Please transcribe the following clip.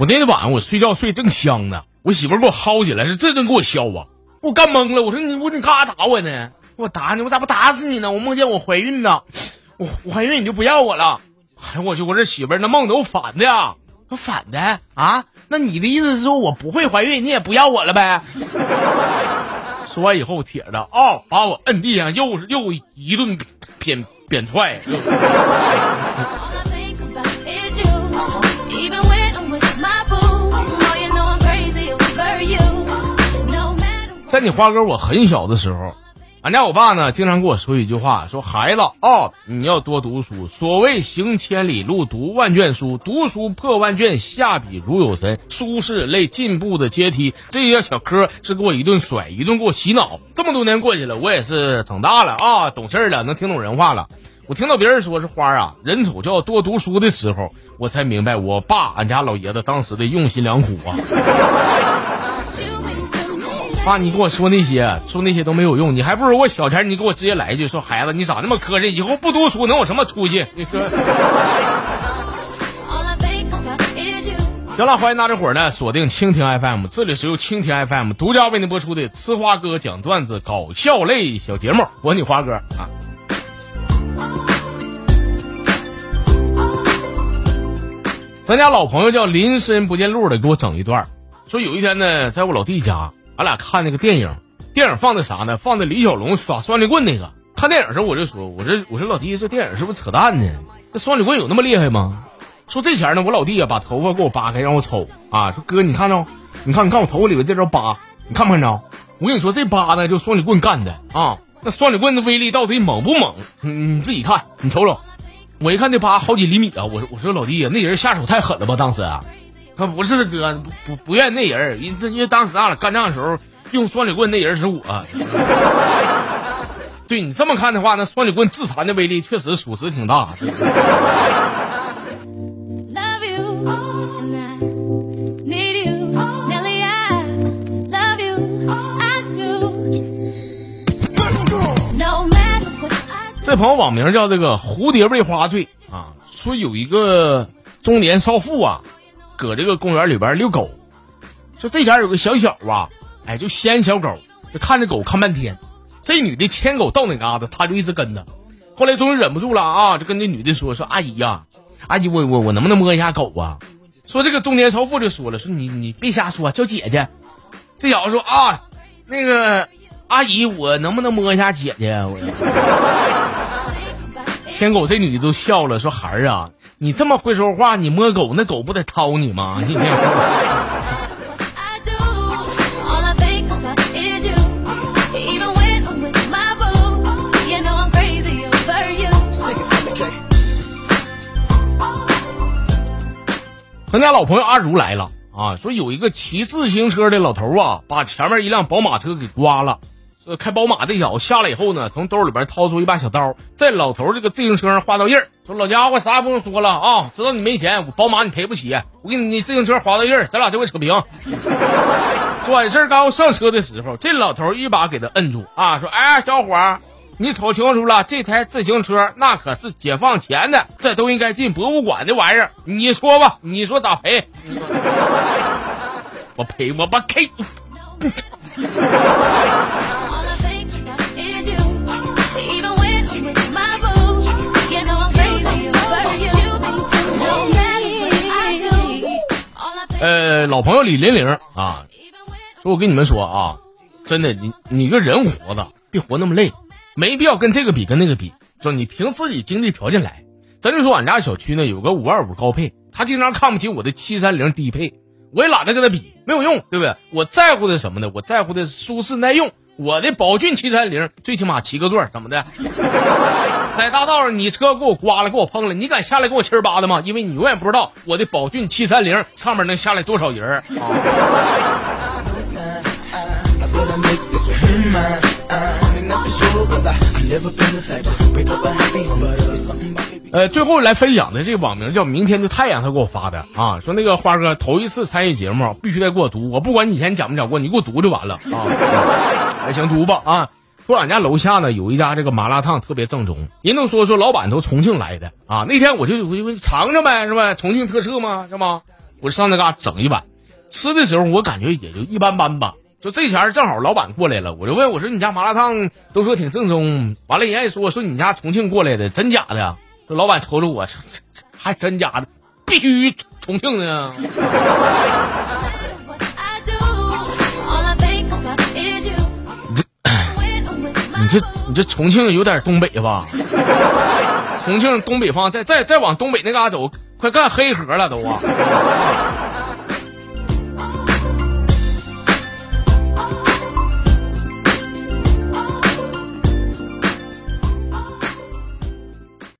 我那天晚上我睡觉睡正香呢，我媳妇儿给我薅起来，是这顿给我削啊，我干懵了。我说你我你干啥打我呢？我打你，我咋不打死你呢？我梦见我怀孕呢，我我怀孕你就不要我了。哎呦我去，我这媳妇儿那梦都反的呀，我反的啊？那你的意思是说我不会怀孕，你也不要我了呗？说完以后，铁子啊、把我摁地上，又又一顿扁扁踹。在你花哥我很小的时候，俺家我爸呢经常跟我说一句话，说孩子啊、你要多读书。所谓行千里路，读万卷书，读书破万卷，下笔如有神。书是人类进步的阶梯。这些小科是给我一顿甩，一顿给我洗脑。这么多年过去了，我也是长大了啊，懂事了，能听懂人话了。我听到别人说是花啊，人丑就要多读书的时候，我才明白我爸俺家老爷子当时的用心良苦啊。爸，你跟我说那些，说那些都没有用，你还不如我小前你给我直接来一句，说孩子你咋那么磕碜，以后不读书能有什么出息？你说行了，欢迎大家伙儿呢锁定蜻蜓 FM，这里是由蜻蜓 FM 独家为您播出的吃花哥讲段子搞笑类小节目，我是你花哥啊。咱家老朋友叫林深不见路的，给我整一段，说有一天呢，在我老弟家，俺俩看那个电影，电影放的啥呢？放的李小龙耍双截棍那个。看电影时候我就说，我这我说老弟，这电影是不是扯淡呢？这双截棍有那么厉害吗？说这前呢，我老弟啊把头发给我扒开让我瞅啊，说哥你看着，你看你看我头发里边这条疤，你看没看着？我跟你说这疤呢就双截棍干的啊，那双截棍的威力到底猛不猛？你你自己看，你瞅瞅。我一看这疤好几厘米啊，我说我说老弟呀，那人下手太狠了吧？当时，他不是哥，不不愿意那人，因因为当时俺俩干仗的时候用双截棍那人是我。对你这么看的话，那双截棍自残的威力确实属实挺大。Love you, and I need you, Nelly. I love you, I do. No matter what I 这朋友网名叫这个蝴蝶为花醉啊，说有一个中年少妇啊，搁这个公园里边遛狗，说这前有个小小啊，哎，就掀小狗，就看着狗看半天，这女的牵狗到哪嘎达，他就一直跟着，后来终于忍不住了啊，就跟这女的说说阿姨呀、阿姨我我我能不能摸一下狗啊？说这个中年少妇就说了，说你你别瞎说，叫姐姐。这小子说啊，那个阿姨我能不能摸一下姐姐？我。牵狗这女的都笑了，说孩儿啊，你这么会说话，你摸狗那狗不得掏你吗？你 you. 咱家老朋友阿如来了啊，说有一个骑自行车的老头啊，把前面一辆宝马车给刮了。说开宝马这小子下来以后呢，从兜里边掏出一把小刀，在老头这个自行车上划道印儿，说老家伙啥也不用说了啊，知道你没钱，我宝马你赔不起，我给你你自行车划道印儿，咱俩这回扯平。转身刚上车的时候，这老头一把给他摁住啊，说：“哎，小伙儿，你瞅清楚了，这台自行车那可是解放前的，这都应该进博物馆的玩意儿。你说吧，你说咋赔？我赔我把 K。呃，老朋友李玲玲啊，说我跟你们说啊，真的，你你个人活着别活那么累，没必要跟这个比跟那个比，说你凭自己经济条件来。咱就说俺家小区呢有个五二五高配，他经常看不起我的七三零低配，我也懒得跟他比，没有用，对不对？我在乎的什么呢？我在乎的舒适耐用。我的宝骏七三零最起码七个座，怎么的？在大道上你车给我刮了，给我碰了，你敢下来给我七儿八的吗？因为你永远不知道我的宝骏七三零上面能下来多少人. Uh, uh. 呃，最后来分享的这个网名叫“明天的太阳”，他给我发的啊，说那个花哥头一次参与节目，必须得给我读，我不管你以前讲没讲过，你给我读就完了啊。那行读吧啊。说俺家楼下呢有一家这个麻辣烫特别正宗，人都说说老板都重庆来的啊。那天我就我就尝尝呗，是吧？重庆特色嘛，是吧？我上那嘎整一碗，吃的时候我感觉也就一般般吧。就这前儿正好老板过来了，我就问我说你家麻辣烫都说挺正宗，完了人家也说说你家重庆过来的，真假的呀？这老板瞅瞅我，还真假的，必须重庆的呀。你这你这重庆有点东北吧？重庆东北方，再再再往东北那嘎走，快干黑河了都啊！